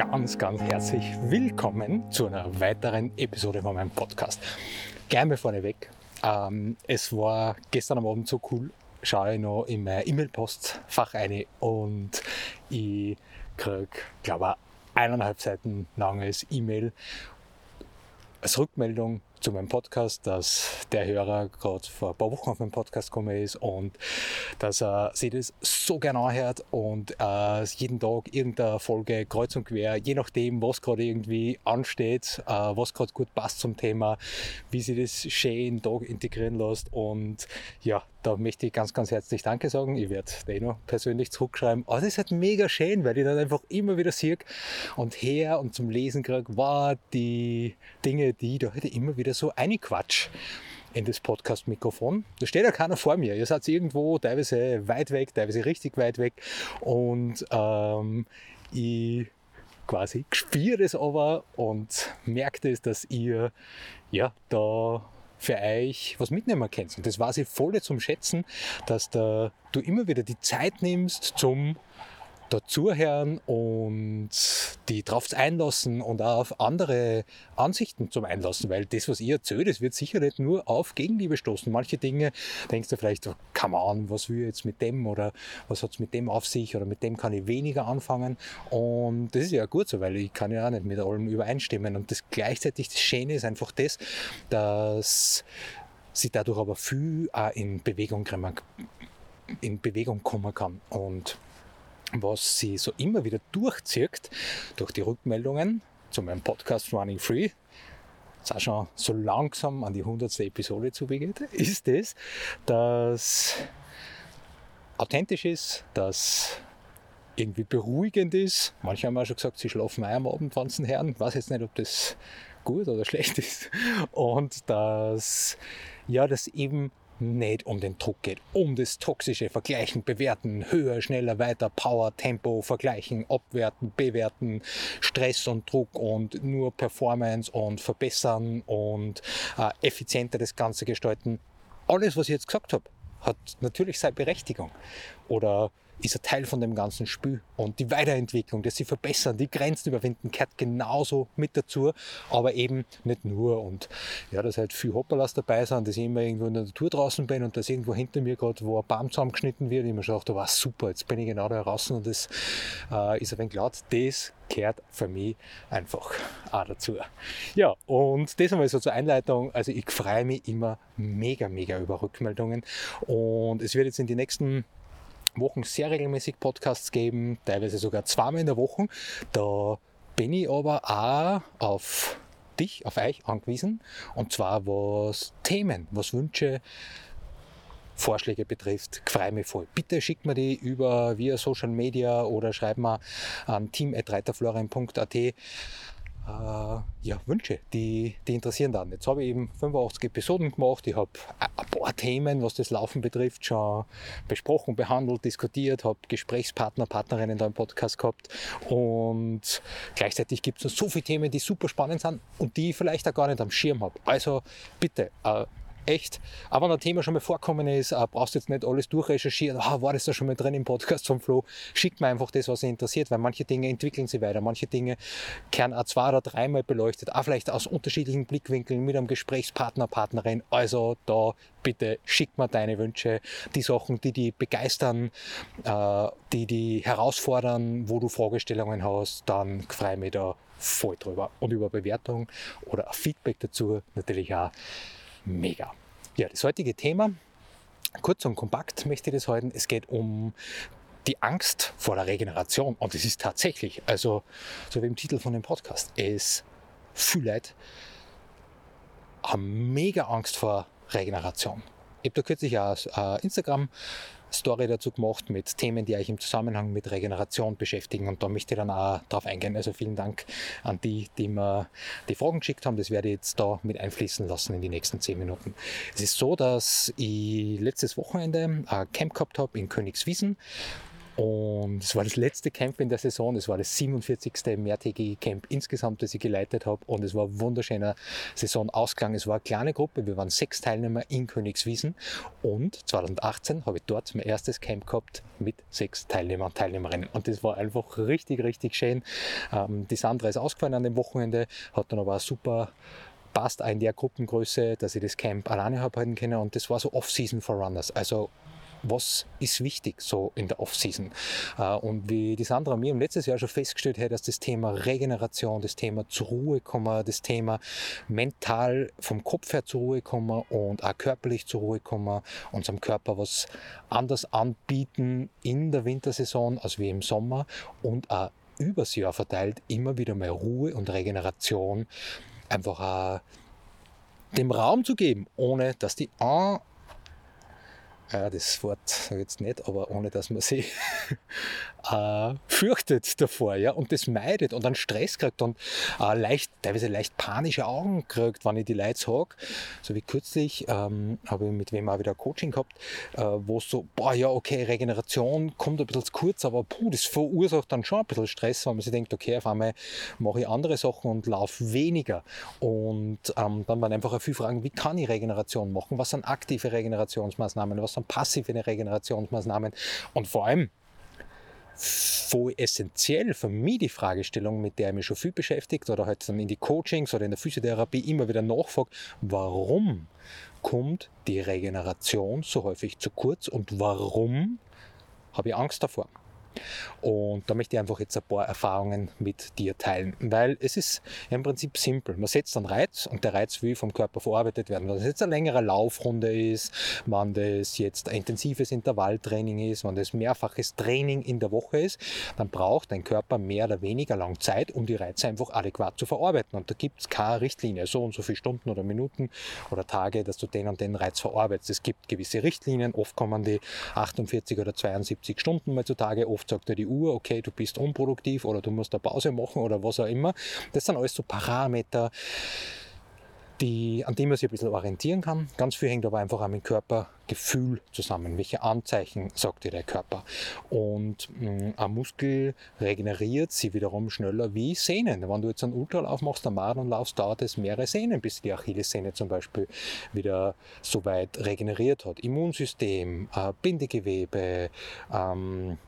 Ganz, ganz herzlich willkommen zu einer weiteren Episode von meinem Podcast. Gerne vorneweg. Ähm, es war gestern am Abend so cool. Schaue ich noch in mein E-Mail-Postfach rein und ich kriege, glaube ich, eineinhalb Seiten langes E-Mail als Rückmeldung zu meinem Podcast, dass der Hörer gerade vor ein paar Wochen auf meinen Podcast gekommen ist und dass er sich das so gerne anhört und äh, jeden Tag irgendeine Folge kreuz und quer, je nachdem, was gerade irgendwie ansteht, äh, was gerade gut passt zum Thema, wie sie das schön in den Tag integrieren lässt und ja, da möchte ich ganz, ganz herzlich Danke sagen. Ich werde den noch persönlich zurückschreiben. Aber das ist halt mega schön, weil ich dann einfach immer wieder sehe und her und zum Lesen kriege, war die Dinge, die ich da heute immer wieder so einquatsch in das Podcast-Mikrofon. Da steht ja keiner vor mir. Ihr seid irgendwo teilweise weit weg, teilweise richtig weit weg. Und ähm, ich quasi spüre es aber und merke es, dass ihr ja da für euch was mitnehmen könnt. Und das war sie voll zum Schätzen, dass da, du immer wieder die Zeit nimmst zum dazuhören und die drauf einlassen und auch auf andere Ansichten zum Einlassen, weil das, was ihr erzählt, das wird sicher nicht nur auf Gegenliebe stoßen. Manche Dinge denkst du vielleicht, oh, come on, was will ich jetzt mit dem oder was hat es mit dem auf sich oder mit dem kann ich weniger anfangen? Und das ist ja gut so, weil ich kann ja auch nicht mit allem übereinstimmen. Und das gleichzeitig das Schöne ist einfach das, dass sie dadurch aber viel auch in Bewegung in Bewegung kommen kann. Und was sie so immer wieder durchzieht durch die Rückmeldungen zu meinem Podcast Running Free, jetzt auch schon so langsam an die 100. Episode zugeht, ist es, dass authentisch ist, dass irgendwie beruhigend ist. Manche haben auch schon gesagt, sie schlafen ein am Abend, wanzen Herren. Ich weiß jetzt nicht, ob das gut oder schlecht ist. Und dass, ja, das eben nicht um den Druck geht, um das toxische Vergleichen, Bewerten, höher, schneller, weiter, Power, Tempo, Vergleichen, Abwerten, Bewerten, Stress und Druck und nur Performance und Verbessern und äh, effizienter das Ganze gestalten. Alles, was ich jetzt gesagt habe, hat natürlich seine Berechtigung. Oder ist ein Teil von dem ganzen Spiel. Und die Weiterentwicklung, das sie verbessern, die Grenzen überwinden, gehört genauso mit dazu, aber eben nicht nur. Und ja, dass halt viel Hopperlas dabei sind, dass ich immer irgendwo in der Natur draußen bin und dass irgendwo hinter mir gerade, wo ein Baum zusammengeschnitten wird, ich mir schon dachte, war super, jetzt bin ich genau da draußen und das äh, ist ein wenig laut. Das gehört für mich einfach auch dazu. Ja, und das einmal so zur Einleitung. Also ich freue mich immer mega, mega über Rückmeldungen und es wird jetzt in die nächsten Wochen sehr regelmäßig Podcasts geben, teilweise sogar zweimal in der Woche. Da bin ich aber auch auf dich, auf euch angewiesen. Und zwar was Themen, was Wünsche, Vorschläge betrifft, freue mich voll. Bitte schickt mir die über via Social Media oder schreibt mir an team.reiterflorian.at ja, Wünsche, die, die interessieren dann. Jetzt habe ich eben 85 Episoden gemacht. Ich habe ein paar Themen, was das Laufen betrifft, schon besprochen, behandelt, diskutiert, habe Gesprächspartner, Partnerinnen da im Podcast gehabt. Und gleichzeitig gibt es so viele Themen, die super spannend sind und die ich vielleicht auch gar nicht am Schirm habe. Also bitte, äh, echt. Aber wenn ein Thema schon mal vorkommen ist, äh, brauchst du jetzt nicht alles durchrecherchieren. Ah, war das da schon mal drin im Podcast vom Flo? Schickt mir einfach das, was dich interessiert, weil manche Dinge entwickeln sich weiter. Manche Dinge kehren auch zwei oder dreimal beleuchtet, auch vielleicht aus unterschiedlichen Blickwinkeln mit einem Gesprächspartner, Partnerin. Also da bitte schick mir deine Wünsche, die Sachen, die dich begeistern, äh, die dich herausfordern, wo du Fragestellungen hast, dann freue ich mich da voll drüber. Und über Bewertung oder Feedback dazu natürlich auch mega. Ja, das heutige Thema, kurz und kompakt möchte ich das halten. Es geht um die Angst vor der Regeneration. Und es ist tatsächlich, also so wie im Titel von dem Podcast, es viele Leute haben mega Angst vor Regeneration. Ich habe da kürzlich auch eine Instagram-Story dazu gemacht mit Themen, die euch im Zusammenhang mit Regeneration beschäftigen und da möchte ich dann auch drauf eingehen. Also vielen Dank an die, die mir die Fragen geschickt haben. Das werde ich jetzt da mit einfließen lassen in die nächsten zehn Minuten. Es ist so, dass ich letztes Wochenende ein Camp gehabt habe in Königswiesen und es war das letzte Camp in der Saison. Es war das 47. mehrtägige Camp insgesamt, das ich geleitet habe. Und es war ein wunderschöner Saisonausklang. Es war eine kleine Gruppe. Wir waren sechs Teilnehmer in Königswiesen. Und 2018 habe ich dort mein erstes Camp gehabt mit sechs Teilnehmern und Teilnehmerinnen. Und das war einfach richtig, richtig schön. Ähm, die Sandra ist ausgefallen an dem Wochenende, hat dann aber super passt auch in der Gruppengröße, dass ich das Camp alleine habe halten können und das war so Off-Season for Runners. Also was ist wichtig so in der Off-Season. Äh, und wie die Sandra mir im letzten Jahr schon festgestellt hat, dass das Thema Regeneration, das Thema zur Ruhe kommen, das Thema mental vom Kopf her zur Ruhe kommen und auch körperlich zur Ruhe kommen, unserem Körper was anders anbieten in der Wintersaison als wie im Sommer und auch übers Jahr verteilt immer wieder mehr Ruhe und Regeneration einfach auch dem Raum zu geben, ohne dass die ja, das Wort jetzt nicht, aber ohne dass man sich äh, fürchtet davor ja, und das meidet und dann Stress kriegt und äh, leicht, teilweise leicht panische Augen kriegt, wenn ich die Leute sage. So wie kürzlich ähm, habe ich mit wem auch wieder Coaching gehabt, äh, wo so, boah, ja, okay, Regeneration kommt ein bisschen zu kurz, aber puh, das verursacht dann schon ein bisschen Stress, wenn man sich denkt, okay, auf einmal mache ich andere Sachen und laufe weniger. Und ähm, dann waren einfach viele Fragen, wie kann ich Regeneration machen? Was sind aktive Regenerationsmaßnahmen? Was sind passive Regenerationsmaßnahmen? Und vor allem, voll essentiell für mich die Fragestellung, mit der ich mich schon viel beschäftigt oder halt dann in die Coachings oder in der Physiotherapie immer wieder nachfrage, warum kommt die Regeneration so häufig zu kurz und warum habe ich Angst davor? Und da möchte ich einfach jetzt ein paar Erfahrungen mit dir teilen, weil es ist im Prinzip simpel. Man setzt einen Reiz und der Reiz will vom Körper verarbeitet werden. Wenn das jetzt eine längere Laufrunde ist, wenn das jetzt ein intensives Intervalltraining ist, wenn das mehrfaches Training in der Woche ist, dann braucht dein Körper mehr oder weniger lang Zeit, um die Reize einfach adäquat zu verarbeiten. Und da gibt es keine Richtlinie, so und so viele Stunden oder Minuten oder Tage, dass du den und den Reiz verarbeitest. Es gibt gewisse Richtlinien, oft kommen die 48 oder 72 Stunden mal zutage, oft sagt dir die Uhr, okay, du bist unproduktiv oder du musst eine Pause machen oder was auch immer. Das sind alles so Parameter, die, an denen man sich ein bisschen orientieren kann. Ganz viel hängt aber einfach auch mit Körpergefühl zusammen. Welche Anzeichen sagt dir der Körper? Und mh, mm, ein Muskel regeneriert sie wiederum schneller wie Sehnen. Wenn du jetzt einen Ultralauf machst, einen Marathonlauf, dauert es mehrere Sehnen, bis die Achillessehne zum Beispiel wieder so weit regeneriert hat. Immunsystem, äh, Bindegewebe, ähm,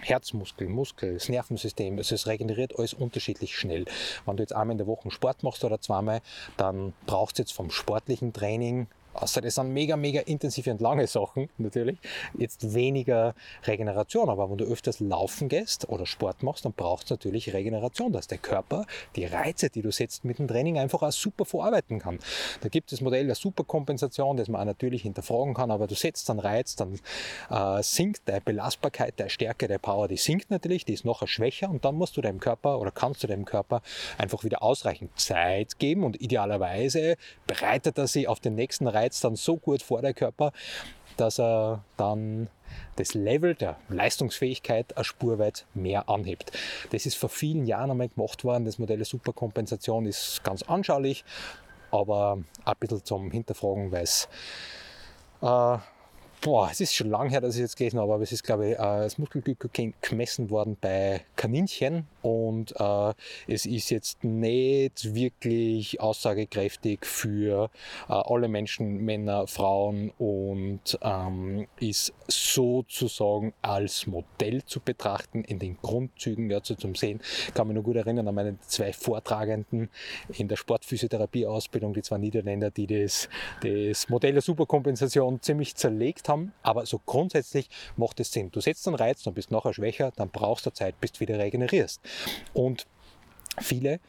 Herzmuskel, Muskel, das Nervensystem, also es regeneriert alles unterschiedlich schnell. Wenn du jetzt einmal in der Woche Sport machst oder zweimal, dann brauchst du jetzt vom sportlichen Training Außer das sind mega, mega intensive und lange Sachen natürlich. Jetzt weniger Regeneration. Aber wenn du öfters laufen gehst oder Sport machst, dann braucht es natürlich Regeneration, dass der Körper die Reize, die du setzt mit dem Training, einfach auch super verarbeiten kann. Da gibt es das Modell der Superkompensation, das man auch natürlich hinterfragen kann, aber du setzt dann Reiz, dann äh, sinkt deine Belastbarkeit, deine Stärke, deine Power, die sinkt natürlich, die ist nachher schwächer und dann musst du deinem Körper oder kannst du deinem Körper einfach wieder ausreichend Zeit geben und idealerweise bereitet er sich auf den nächsten Reiz reizt dann so gut vor der Körper, dass er dann das Level der Leistungsfähigkeit eine Spur weit mehr anhebt. Das ist vor vielen Jahren einmal gemacht worden. Das Modell der Superkompensation ist ganz anschaulich, aber ein bisschen zum Hinterfragen, weil es äh, boah, es ist schon lange her, dass ich jetzt gelesen habe, aber es ist, glaube ich, äh, das Muskelglykogen gemessen worden bei Kaninchen und äh, es ist jetzt nicht wirklich aussagekräftig für äh, alle Menschen, Männer, Frauen und ähm, ist sozusagen als Modell zu betrachten in den Grundzügen dazu zum Sehen. Kann mich noch gut erinnern an meine zwei Vortragenden in der Sportphysiotherapie-Ausbildung, die zwei Niederländer, die das, das Modell der Superkompensation ziemlich zerlegt haben haben, aber so grundsätzlich macht es Sinn. Du setzt einen Reiz, dann bist du nachher schwächer, dann brauchst du Zeit, bis du wieder regenerierst. Und viele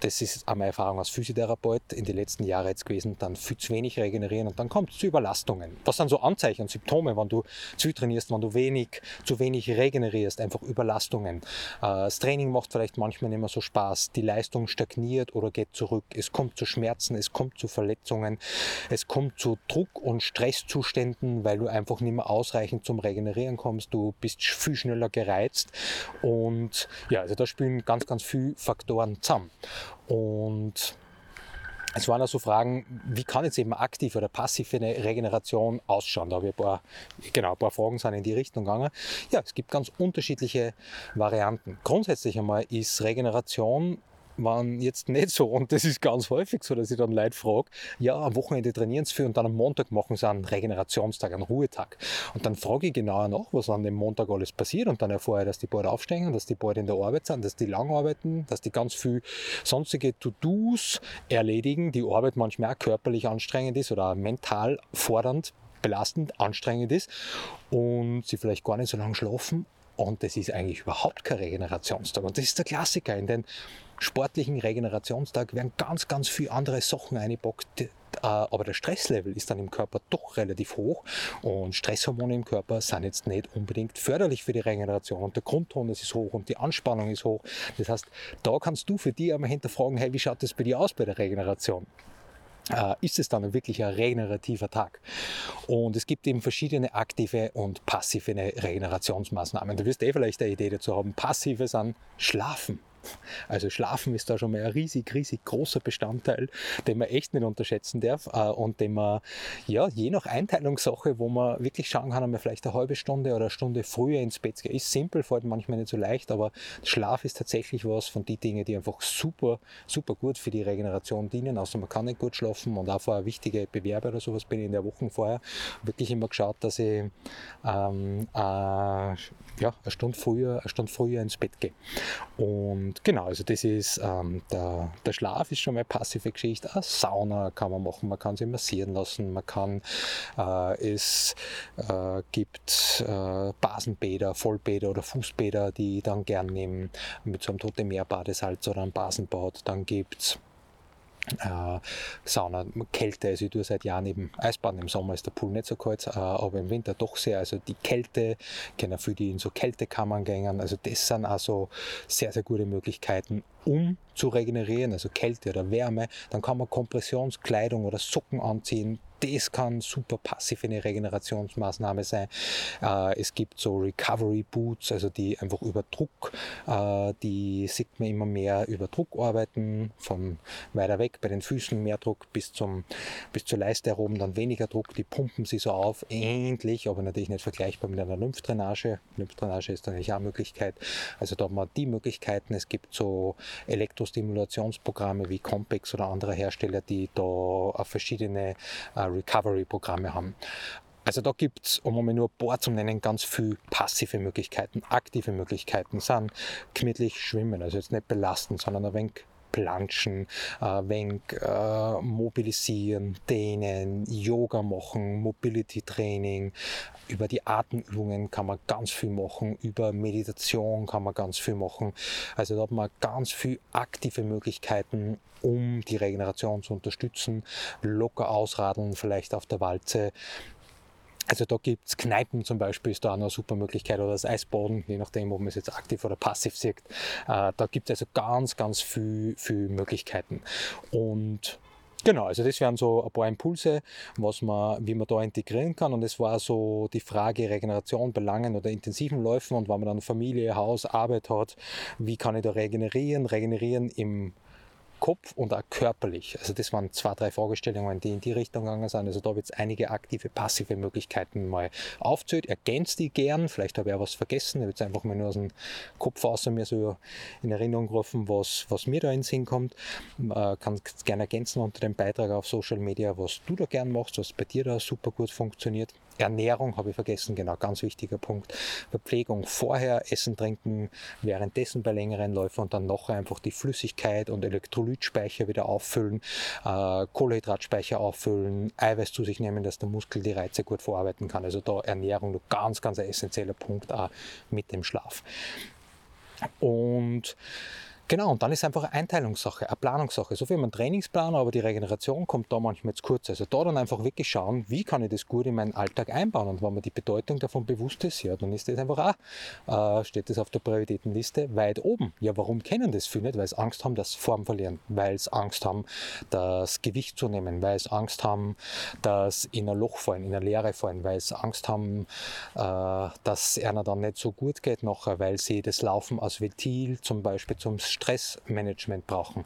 das ist auch meine Erfahrung als Physiotherapeut in den letzten Jahren jetzt gewesen, dann viel zu wenig regenerieren und dann kommt es zu Überlastungen. Was sind so Anzeichen und Symptome, wenn du zu trainierst, wenn du wenig, zu wenig regenerierst, einfach Überlastungen. Äh, das Training macht vielleicht manchmal nicht mehr so Spaß, die Leistung stagniert oder geht zurück, es kommt zu Schmerzen, es kommt zu Verletzungen, es kommt zu Druck- und Stresszuständen, weil du einfach nicht mehr ausreichend zum Regenerieren kommst, du bist viel schneller gereizt und ja, also da spielen ganz, ganz viele Faktoren zusammen. Und es waren also Fragen, wie kann jetzt eben aktiv oder passiv eine Regeneration ausschauen? Da habe ich ein paar, genau, ein paar Fragen sind in die Richtung gegangen. Ja, es gibt ganz unterschiedliche Varianten. Grundsätzlich einmal ist Regeneration waren jetzt nicht so. Und das ist ganz häufig so, dass ich dann Leute frage, ja, am Wochenende trainieren sie viel und dann am Montag machen sie einen Regenerationstag, einen Ruhetag. Und dann frage ich genauer nach, was an dem Montag alles passiert und dann erfahre ich, dass die bald aufstehen, dass die bald in der Arbeit sind, dass die lang arbeiten, dass die ganz viel sonstige To-Dos erledigen, die Arbeit manchmal auch körperlich anstrengend ist oder mental fordernd belastend, anstrengend ist und sie vielleicht gar nicht so lange schlafen und das ist eigentlich überhaupt kein Regenerationstag. Und das ist der Klassiker. In den sportlichen Regenerationstag werden ganz, ganz viele andere Sachen eingepackt. Äh, aber der Stresslevel ist dann im Körper doch relativ hoch und Stresshormone im Körper sind jetzt nicht unbedingt förderlich für die Regeneration und der Grundtonus ist hoch und die Anspannung ist hoch. Das heißt, da kannst du für dich einmal hinterfragen, hey, wie schaut das bei dir aus bei der Regeneration? äh, ist es dann wirklich ein regenerativer Tag. Und es gibt eben verschiedene aktive und passive Regenerationsmaßnahmen. Du wirst eh vielleicht eine Idee dazu haben. Passive sind Schlafen. Also Schlafen ist da schon mal ein riesig, riesig großer Bestandteil, den man echt nicht unterschätzen darf äh, und den man, ja, je nach Einteilungssache, wo man wirklich schauen kann, ob man vielleicht eine halbe Stunde oder eine Stunde früher ins Bett geht. Ist simpel, fällt manchmal nicht so leicht, aber Schlaf ist tatsächlich was von den Dingen, die einfach super, super gut für die Regeneration dienen. Außer man kann nicht gut schlafen und auch vorher wichtige Bewerbe oder sowas bin ich in der Woche vorher wirklich immer geschaut, dass ich ähm, äh, ja, eine Stunde früher, eine Stunde früher ins Bett gehe. Und und genau, also das ist ähm, der, der Schlaf ist schon mal eine passive Geschichte. Eine Sauna kann man machen, man kann sich massieren lassen, man kann äh, es äh, gibt äh, Basenbäder, Vollbäder oder Fußbäder, die ich dann gern nehmen mit so einem Tote Meerbadesalz oder einem Basenbad. Dann gibt es äh, Sauna, Kälte, also ich tue seit Jahren eben Eisbaden, im Sommer ist der Pool nicht so kalt, äh, aber im Winter doch sehr, also die Kälte, kenne für die in so Kältekammern gängen, also das sind also sehr, sehr gute Möglichkeiten, um zu regenerieren, also Kälte oder Wärme, dann kann man Kompressionskleidung oder Socken anziehen, das kann super passiv eine Regenerationsmaßnahme sein. Äh, es gibt so Recovery Boots, also die einfach über Druck, äh, die sieht man immer mehr über Druck arbeiten, von weiter weg bei den Füßen mehr Druck bis, zum, bis zur Leiste herum, dann weniger Druck, die pumpen sie so auf, ähnlich, aber natürlich nicht vergleichbar mit einer Lymphdrainage. Lymphdrainage ist natürlich auch eine Möglichkeit. Also da hat man die Möglichkeiten. Es gibt so Elektrostimulationsprogramme wie Compex oder andere Hersteller, die da verschiedene äh, Recovery-Programme haben. Also da gibt es, um nur ein paar zu nennen, ganz viele passive Möglichkeiten. Aktive Möglichkeiten sind gemütlich schwimmen, also jetzt nicht belasten, sondern ein wenig planschen, ein wenig äh, mobilisieren, dehnen, Yoga machen, Mobility Training. Über die Atemübungen kann man ganz viel machen, über Meditation kann man ganz viel machen. Also da hat man ganz viele aktive Möglichkeiten, um die Regeneration zu unterstützen. Locker ausradeln, vielleicht auf der Walze. Also da gibt es Kneipen zum Beispiel, ist da auch eine super Möglichkeit oder das Eisbaden, je nachdem, ob man es jetzt aktiv oder passiv sieht. Äh, da gibt es also ganz, ganz viele viel Möglichkeiten. Und Genau, also das wären so ein paar Impulse, was man, wie man da integrieren kann. Und es war so die Frage Regeneration bei langen oder intensiven Läufen und wenn man dann Familie, Haus, Arbeit hat, wie kann ich da regenerieren? Regenerieren im Kopf und auch körperlich. Also das waren zwei, drei Fragestellungen, die in die Richtung gegangen sind. Also da wird es einige aktive, passive Möglichkeiten mal aufzählt. Ergänzt die gern. Vielleicht habe ich auch was vergessen. Ich habe jetzt einfach mal nur aus dem Kopf außer mir so in Erinnerung gerufen, was, was mir da in den Sinn kommt. Äh, kann gerne ergänzen unter dem Beitrag auf Social Media, was du da gern machst, was bei dir da super gut funktioniert. Ernährung habe ich vergessen, genau, ganz wichtiger Punkt. Verpflegung vorher, Essen, Trinken, währenddessen bei längeren Läufen und dann noch einfach die Flüssigkeit und Elektrolytspeicher wieder auffüllen, äh, Kohlenhydratspeicher auffüllen, Eiweiß zu sich nehmen, dass der Muskel die Reize gut verarbeiten kann. Also da Ernährung ganz, ganz ein essentieller Punkt auch mit dem Schlaf. Und Genau, und dann ist einfach eine Einteilungssache, eine Planungssache. So wie man Trainingsplan, aber die Regeneration kommt da manchmal zu kurz. Also da dann einfach wirklich schauen, wie kann ich das gut in meinen Alltag einbauen. Und wenn man die Bedeutung davon bewusst ist, ja, dann ist das einfach auch, äh, steht das auf der Prioritätenliste weit oben. Ja, warum kennen das viele nicht? Weil sie Angst haben, dass Form verlieren, weil sie Angst haben, das Gewicht zu nehmen, weil sie Angst haben, dass in ein Loch fallen, in eine Leere fallen, weil sie Angst haben, äh, dass einer dann nicht so gut geht nachher, weil sie das Laufen als Ventil zum Beispiel zum Stressmanagement brauchen,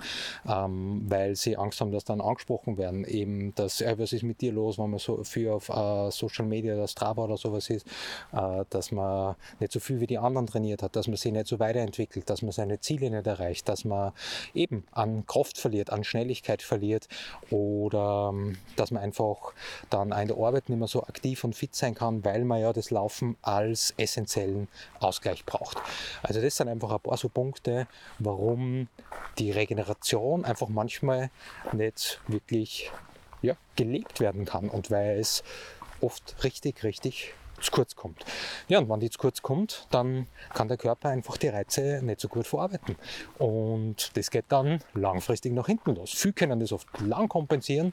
ähm, weil sie Angst haben, dass dann angesprochen werden, eben, dass, äh, was ist mit dir los, wenn man so viel auf äh, Social Media, das Strava oder sowas ist, äh, dass man nicht so viel wie die anderen trainiert hat, dass man sich nicht so weiterentwickelt, dass man seine Ziele nicht erreicht, dass man eben an Kraft verliert, an Schnelligkeit verliert oder ähm, dass man einfach dann in der Arbeit nicht mehr so aktiv und fit sein kann, weil man ja das Laufen als essentiellen Ausgleich braucht. Also das sind einfach ein paar so Punkte, warum warum die Regeneration einfach manchmal nicht wirklich ja, gelebt werden kann und weil es oft richtig, richtig zu kurz kommt. Ja, und wenn die zu kurz kommt, dann kann der Körper einfach die Reize nicht so gut verarbeiten. Und das geht dann langfristig nach hinten los. Viele können das oft lang kompensieren.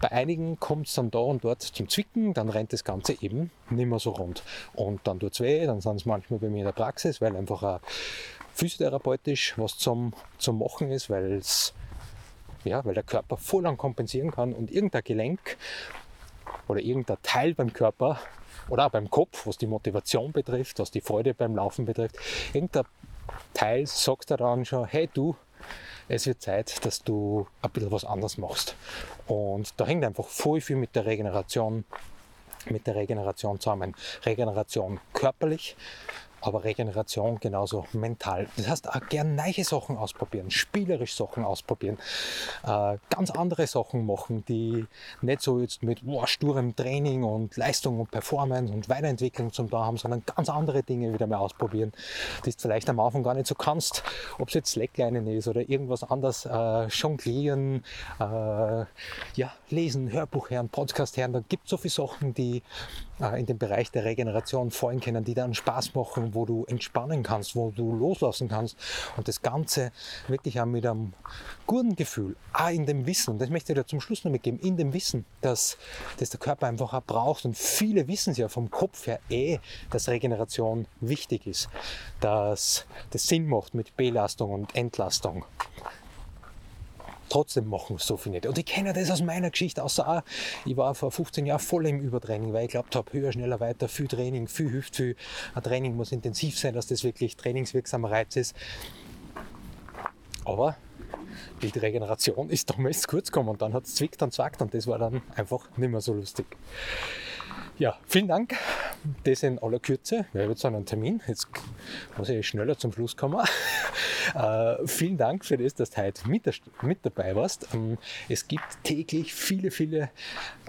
Bei einigen kommt es dann da und dort zum Zwicken, dann rennt das Ganze eben nicht mehr so rund. Und dann tut es weh, dann sind es manchmal bei mir in der Praxis, weil einfach ein physiotherapeutisch was zum, zum Machen ist, weil ja, weil der Körper voll lang kompensieren kann und irgendein Gelenk oder irgendein Teil beim Körper oder auch beim Kopf, was die Motivation betrifft, was die Freude beim Laufen betrifft, irgendein Teil sagt er dann schon, hey du, es wird Zeit, dass du ein bisschen was anderes machst. Und da hängt einfach voll viel mit der Regeneration, mit der Regeneration zusammen. Regeneration körperlich, aber Regeneration genauso mental. Das heißt, auch gern neue Sachen ausprobieren, spielerisch Sachen ausprobieren, äh, ganz andere Sachen machen, die nicht so jetzt mit wow, sturem Training und Leistung und Performance und Weiterentwicklung zum da haben, sondern ganz andere Dinge wieder mal ausprobieren, die du vielleicht am Anfang gar nicht so kannst. Ob es jetzt Slackline ist oder irgendwas anderes, äh, jonglieren, äh, ja, lesen, Hörbuch hören, Podcast hören, da gibt es so viele Sachen, die äh, in dem Bereich der Regeneration fallen können, die dann Spaß machen, wo du entspannen kannst, wo du loslassen kannst. Und das Ganze wirklich auch mit einem guten Gefühl, auch in dem Wissen, das möchte ich dir zum Schluss noch mitgeben, in dem Wissen, dass, dass der Körper einfach auch braucht. Und viele wissen es ja vom Kopf her eh, dass Regeneration wichtig ist, dass das Sinn macht mit Belastung und Entlastung trotzdem machen so viele nicht. Und ich kenne das aus meiner Geschichte, außer auch, ich war vor 15 Jahren voll im Übertraining, weil ich glaubt habe, höher, schneller, weiter, viel Training, viel hilft viel. Ein Training muss intensiv sein, dass das wirklich trainingswirksamer Reiz ist. Aber die Regeneration ist damals kurz gekommen und dann hat es zwickt und zwackt und das war dann einfach nicht mehr so lustig. Ja, vielen Dank. Das in aller Kürze. Wir haben jetzt einen Termin. Jetzt muss ich schneller zum Schluss kommen. Äh, vielen Dank für das, dass du heute mit, mit dabei warst. Ähm, es gibt täglich viele, viele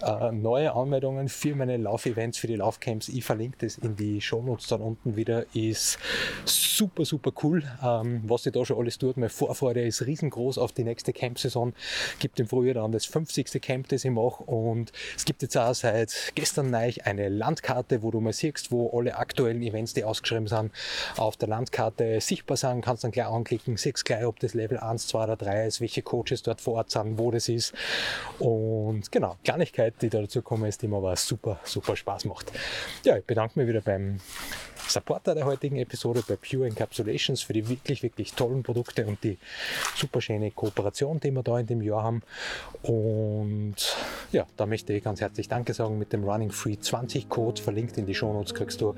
äh, neue Anmeldungen für meine Laufevents, für die Laufcamps. Ich verlinke das in die Shownotes dann unten wieder. Ist super, super cool, ähm, was sich da schon alles tut. Meine Vorfreude ist riesengroß auf die nächste Camp-Saison. Gibt im Frühjahr dann das 50. Camp, das ich mache. Und es gibt jetzt auch seit gestern neu eine Landkarte, wo du mal siehst, wo alle aktuellen Events, die ausgeschrieben sind, auf der Landkarte sichtbar sind. Kannst dann gleich anklicken, siehst gleich, ob das Level 1, 2 oder 3 ist, welche Coaches dort vor Ort sind, wo das ist. Und genau, Kleinigkeit, die da dazu kommen, ist, die mir aber super, super Spaß macht. Ja, ich bedanke mich wieder beim Supporter der heutigen Episode bei Pure Encapsulations für die wirklich, wirklich tollen Produkte und die super schöne Kooperation, die wir da in dem Jahr haben. Und ja, da möchte ich ganz herzlich Danke sagen mit dem Running Free 20 Code, verlinkt in die Shownotes, kriegst du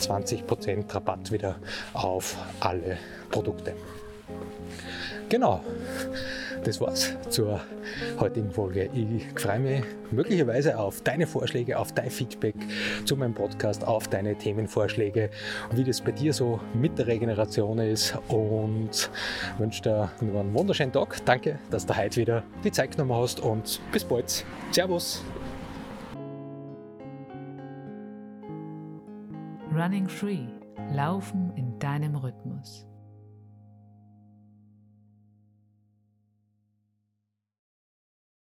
20% Rabatt wieder auf alle Produkte. Genau das war's zur heutigen Folge. Ich freue mich möglicherweise auf deine Vorschläge, auf dein Feedback zu meinem Podcast, auf deine Themenvorschläge, wie das bei dir so mit der Regeneration ist und wünsche dir einen wunderschönen Tag. Danke, dass du heute wieder die Zeit genommen hast und bis bald. Servus. Running Free. Laufen in deinem Rhythmus.